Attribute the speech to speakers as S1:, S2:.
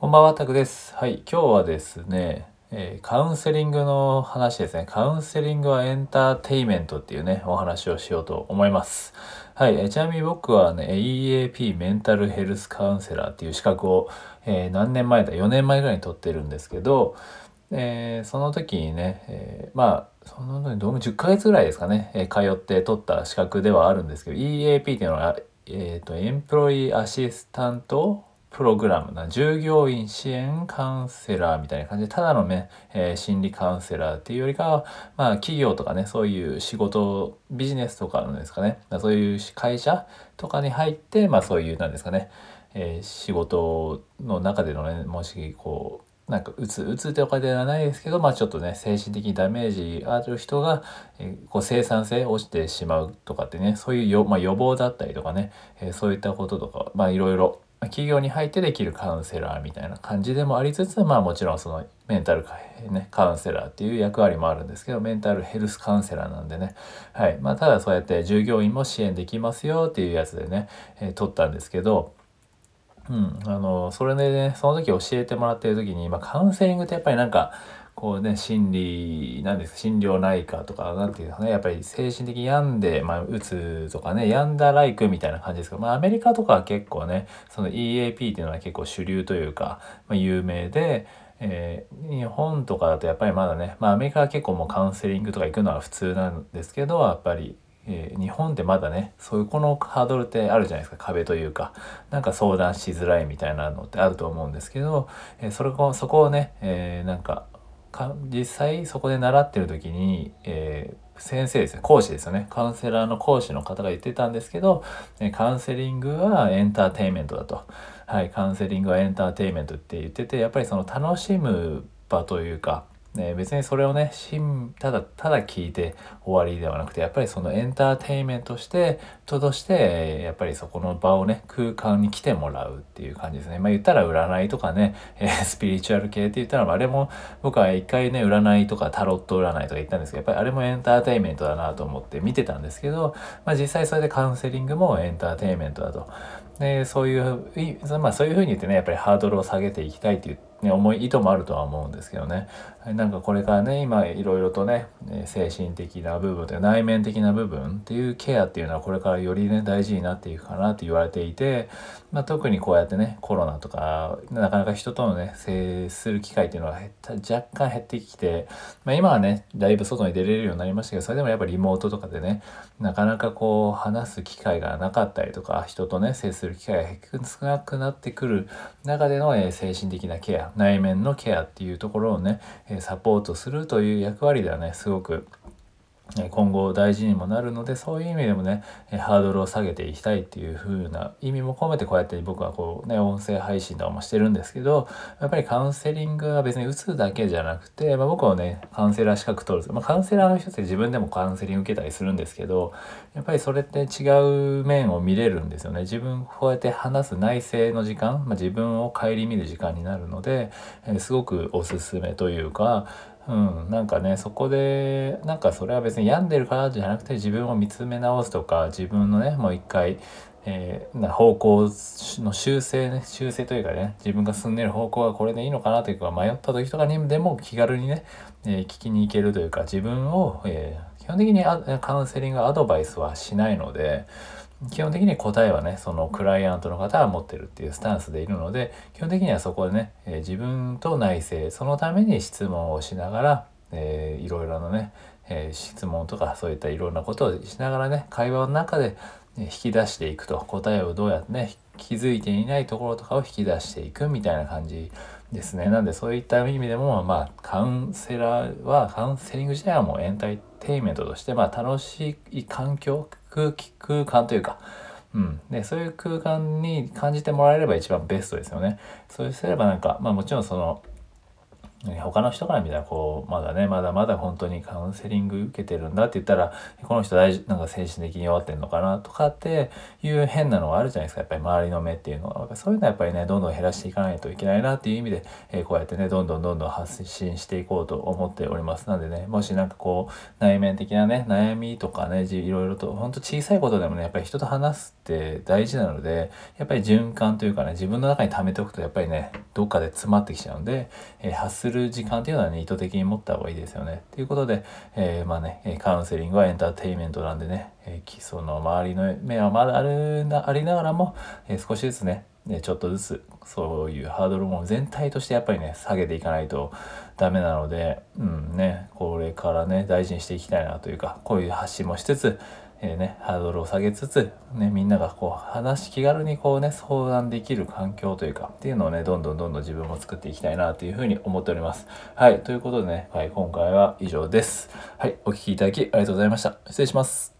S1: こんばんは、タクです。はい、今日はですね、えーカウンセリングの話ですね。カウンセリングはエンターテイメントっていうね、お話をしようと思います。はい、えーちなみに僕はね、EAP メンタルヘルスカウンセラーっていう資格を、えー何年前だ、4年前ぐらいに取ってるんですけど、えーその時にね、えーまあ、そのどうも10ヶ月ぐらいですかね、えー通って取った資格ではあるんですけど、EAP っていうのは、えっ、と、エンプロイアシスタントプログラムな従業員支援カウンセラーみたいな感じでただのね、えー心理カウンセラーっていうよりかはまあ企業とかねそういう仕事ビジネスとかのですかねそういう会社とかに入ってまあそういうなんですかね、えー仕事の中でのねもしこうなんかうつうつとかではないですけどまあちょっとね精神的にダメージある人が、えーこう生産性落ちてしまうとかってねそういうよ、まあ、予防だったりとかね、えそういったこととかまあいろいろ企業に入ってできるカウンセラーみたいな感じでもありつつまあもちろんそのメンタルか、ね、カウンセラーっていう役割もあるんですけどメンタルヘルスカウンセラーなんでね。はい。まあただそうやって従業員も支援できますよっていうやつでね、えー取ったんですけどうん、あのそれでねその時教えてもらってる時に、まあ、カウンセリングってやっぱりなんかこうね心理なんですか心療内科とかなんていうんですかねやっぱり精神的に病んで、まあ、うつとかね病んだライクみたいな感じですけど、まあ、アメリカとかは結構ねその EAP っていうのは結構主流というか、まあ、有名で。えー日本とかだとやっぱりまだね、まあ、アメリカは結構もうカウンセリングとか行くのは普通なんですけどやっぱりえ日本ってまだねそういうこのハードルってあるじゃないですか壁というかなんか相談しづらいみたいなのってあると思うんですけど、えそれこそこをね、えーなんかか実際そこで習ってる時に、えー先生ですね講師ですよねカウンセラーの講師の方が言ってたんですけど、カウンセリングはエンターテインメントだと。はい、カウンセリングはエンターテインメントって言っててやっぱりその楽しむ場というかね、別にそれをねただただ聞いて終わりではなくてやっぱりそのエンターテインメントしてととしてやっぱりそこの場をね空間に来てもらうっていう感じですねまあ言ったら占いとかね、えスピリチュアル系って言ったらあれも僕は一回ね占いとかタロット占いとか言ったんですけどやっぱりあれもエンターテインメントだなと思って見てたんですけど、まあ、実際それでカウンセリングもエンターテインメントだと。でそういうまあそういうふうに言ってねやっぱりハードルを下げていきたいっていう、ね、思い意図もあるとは思うんですけどね。なんかこれからね今いろいろとね精神的な部分という内面的な部分っていうケアっていうのはこれからよりね大事になっていくかなって言われていて、まあ、特にこうやってねコロナとかなかなか人とのね接する機会っていうのは若干減ってきて、まあ、今はねだいぶ外に出れるようになりましたけどそれでもやっぱりリモートとかでねなかなかこう話す機会がなかったりとか人とね接する機会が少なくなってくる中での、え精神的なケア内面のケアっていうところをね、えサポートするという役割ではねすごく今後大事にもなるのでそういう意味でもねハードルを下げていきたいっていう風な意味も込めてこうやって僕はこうね音声配信とかもしてるんですけどやっぱりカウンセリングは別に打つだけじゃなくて、まあ、僕はねカウンセラー資格取る、まあ、カウンセラーの人って自分でもカウンセリング受けたりするんですけどやっぱりそれって違う面を見れるんですよね。自分こうやって話す内省の時間、まあ、自分を顧みる時間になるので、すごくおすすめというかうん、なんかねそこでなんかそれは別に病んでるからじゃなくて自分を見つめ直すとか自分のねもう一回、えーな方向の修正ね修正というかね自分が進んでる方向がこれでいいのかなというか迷った時とかにでも気軽にね、えー聞きに行けるというか自分を、えー基本的にカウンセリングアドバイスはしないので基本的に答えはねそのクライアントの方が持ってるっていうスタンスでいるので基本的にはそこでね、え自分と内政そのために質問をしながら、えーいろいろなね、えー質問とかそういったいろんなことをしながらね会話の中で、引き出していくと。答えをどうやってね気づいていないところとかを引き出していくみたいな感じですね。なんでそういった意味でもまあカウンセラーはカウンセリング自体はもうエンターテインメントとしてまあ楽しい環境空気空間というか。うん、でそういう空間に感じてもらえれば一番ベストですよね。そうすればなんか、まあ、もちろんその他の人から見たらこうまだねまだまだ本当にカウンセリング受けてるんだって言ったらこの人大事なんか精神的に弱ってんのかなとかっていう変なのがあるじゃないですか。やっぱり周りの目っていうのは。そういうのはやっぱりねどんどん減らしていかないといけないなっていう意味で、えーこうやってねどんどんどんどん発信していこうと思っております。なんでねもしなんかこう内面的なね悩みとかねいろいろと本当小さいことでもねやっぱり人と話すって大事なのでやっぱり循環というかね自分の中に溜めておくとやっぱりねどっかで詰まってきちゃうんで、えー、発する時間っていうのはね意図的に持った方がいいですよね。ということで、えー、まあねカウンセリングはエンターテインメントなんでね、えー、その周りの目はまだあるなありながらも、えー、少しずつねね、ちょっとずつそういうハードルも全体としてやっぱりね下げていかないとダメなので、うんね、これからね大事にしていきたいなというかこういう発信もしつつ、えー、ね、ハードルを下げつつ、ね、みんながこう話気軽にこうね相談できる環境というかっていうのをねどんどんどんどん自分も作っていきたいなというふうに思っております。はいということでね、はい、今回は以上です。はいお聴きいただきありがとうございました。失礼します。